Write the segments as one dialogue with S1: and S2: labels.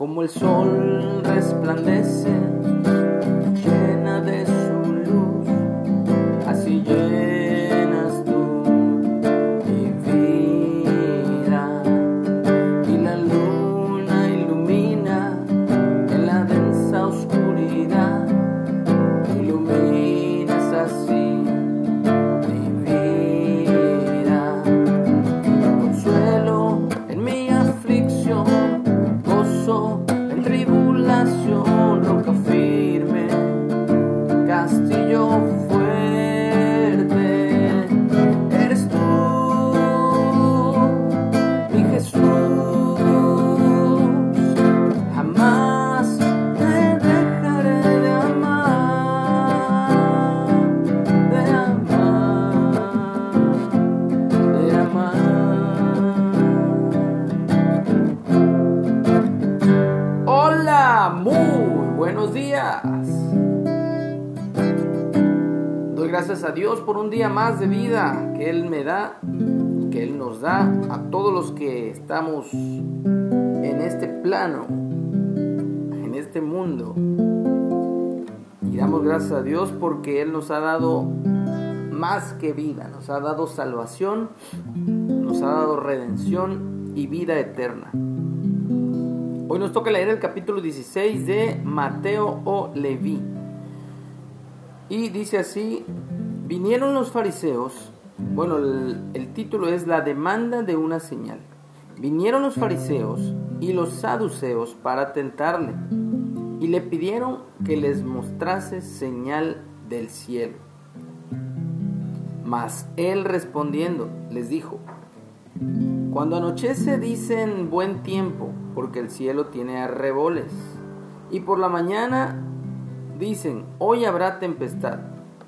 S1: como el sol resplandece, llena de gracias a Dios por un día más de vida que Él me da, que Él nos da a todos los que estamos en este plano, en este mundo. Y damos gracias a Dios porque Él nos ha dado más que vida, nos ha dado salvación, nos ha dado redención y vida eterna. Hoy nos toca leer el capítulo 16 de Mateo o Leví. Y dice así, vinieron los fariseos, bueno, el, título es La demanda de una señal. Vinieron los fariseos y los saduceos para tentarle y le pidieron que les mostrase señal del cielo. Mas él respondiendo les dijo, cuando anochece dicen buen tiempo, porque el cielo tiene arreboles, y por la mañana dicen hoy habrá tempestad,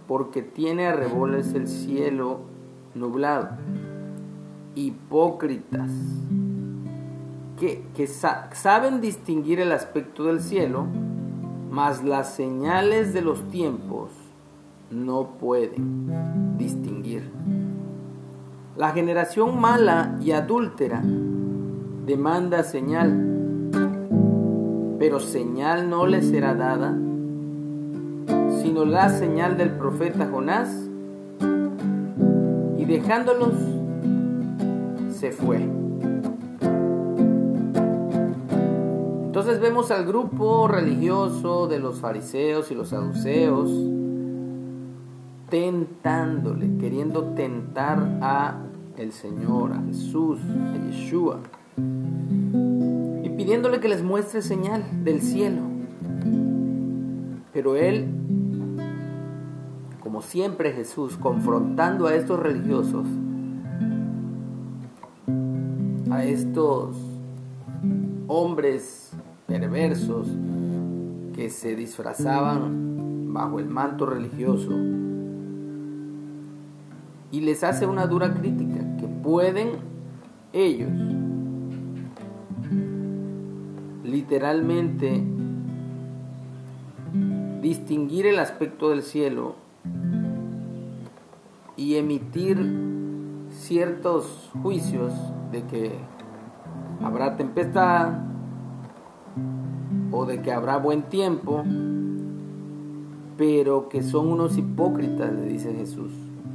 S1: porque tiene arreboles el cielo nublado. Hipócritas, que, que sa- saben distinguir el aspecto del cielo, mas las señales de los tiempos no pueden distinguir. La generación mala y adúltera demanda señal, pero señal no le será dada, sino la señal del profeta Jonás, y dejándolos se fue. Entonces vemos al grupo religioso de los fariseos y los saduceos tentándole, queriendo tentar a el Señor, a Jesús, a Yeshua, y pidiéndole que les muestre señal del cielo. Pero él, siempre Jesús, confrontando a estos religiosos, a estos hombres perversos que se disfrazaban bajo el manto religioso, y les hace una dura crítica, que pueden ellos literalmente distinguir el aspecto del cielo y emitir ciertos juicios de que habrá tempestad o de que habrá buen tiempo, pero que son unos hipócritas, le dice Jesús.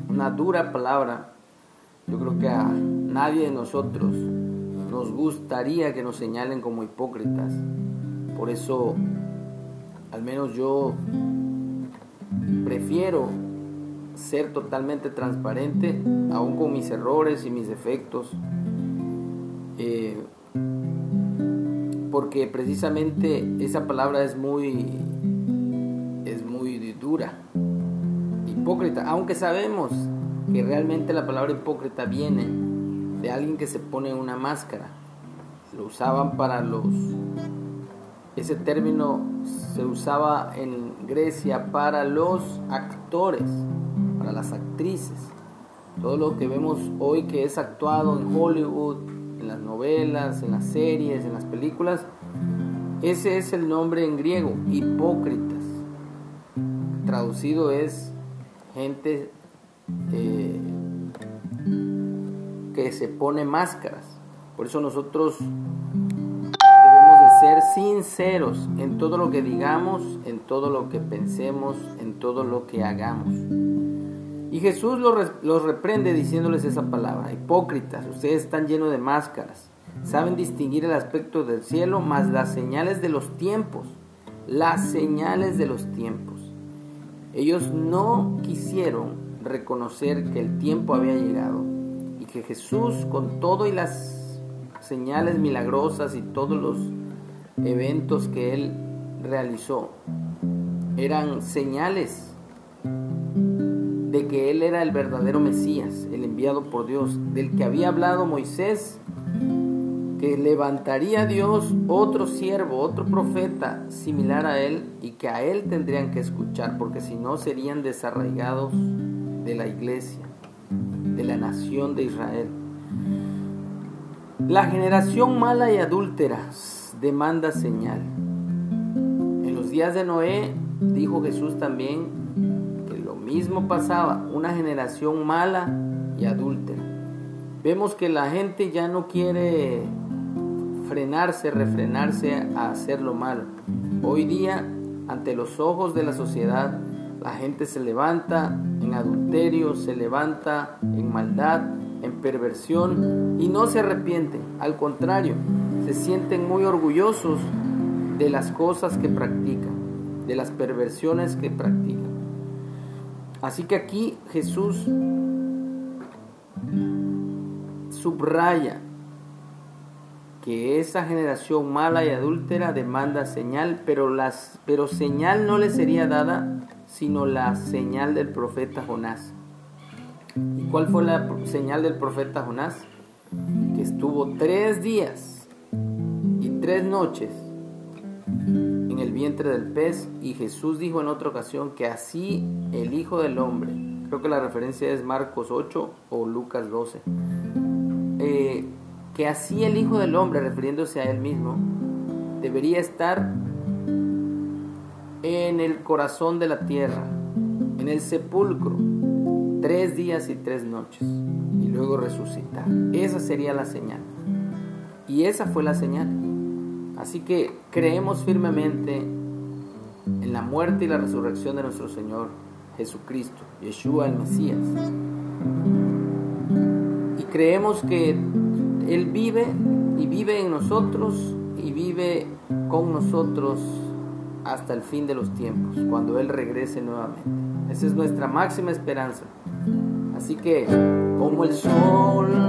S1: Una dura palabra. Yo creo que a nadie de nosotros nos gustaría que nos señalen como hipócritas. Por eso, al menos yo prefiero ser totalmente transparente, aún con mis errores y mis defectos. Eh, porque precisamente esa palabra es muy es muy dura hipócrita. Aunque sabemos que realmente la palabra hipócrita viene de alguien que se pone una máscara. Lo usaban para los ese término se usaba en Grecia para los actores para las actrices todo lo que vemos hoy que es actuado en Hollywood en las novelas, en las series, en las películas. Ese es el nombre en griego, hipócritas. Traducido es gente eh, que se pone máscaras. Por eso nosotros debemos de ser sinceros en todo lo que digamos, en todo lo que pensemos, en todo lo que hagamos. Y Jesús los, reprende diciéndoles esa palabra. Hipócritas, ustedes están llenos de máscaras. Saben distinguir el aspecto del cielo, más las señales de los tiempos. Las señales de los tiempos. Ellos no quisieron reconocer que el tiempo había llegado y que Jesús con todo y las señales milagrosas y todos los eventos que él realizó eran señales que él era el verdadero Mesías, el enviado por Dios, del que había hablado Moisés, que levantaría Dios otro siervo, otro profeta similar a él y que a él tendrían que escuchar, porque si no serían desarraigados de la iglesia, de la nación de Israel. La generación mala y adúltera demanda señal. En los días de Noé dijo Jesús también mismo pasaba, una generación mala y adúltera. Vemos que la gente ya no quiere frenarse, refrenarse a hacer lo malo. Hoy día, ante los ojos de la sociedad, la gente se levanta en adulterio, se levanta en maldad, en perversión y no se arrepiente. Al contrario, se sienten muy orgullosos de las cosas que practican, de las perversiones que practican. Así que aquí Jesús subraya que esa generación mala y adúltera demanda señal, pero, las, pero señal no le sería dada sino la señal del profeta Jonás. ¿Y cuál fue la señal del profeta Jonás? Que estuvo tres días y tres noches vientre del pez y Jesús dijo en otra ocasión que así el Hijo del Hombre, creo que la referencia es Marcos 8 o Lucas 12, eh, que así el Hijo del Hombre, refiriéndose a él mismo, debería estar en el corazón de la tierra, en el sepulcro, tres días y tres noches, y luego resucitar. Esa sería la señal. Y esa fue la señal. Así que creemos firmemente en la muerte y la resurrección de nuestro Señor Jesucristo, Yeshua el Mesías. Y creemos que él vive y vive en nosotros y vive con nosotros hasta el fin de los tiempos, cuando Él regrese nuevamente. Esa es nuestra máxima esperanza. Así que, como el sol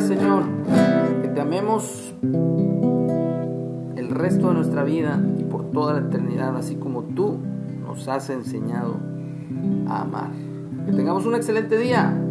S1: Señor, que te amemos el resto de nuestra vida y por toda la eternidad, así como tú nos has enseñado a amar. Que tengamos un excelente día.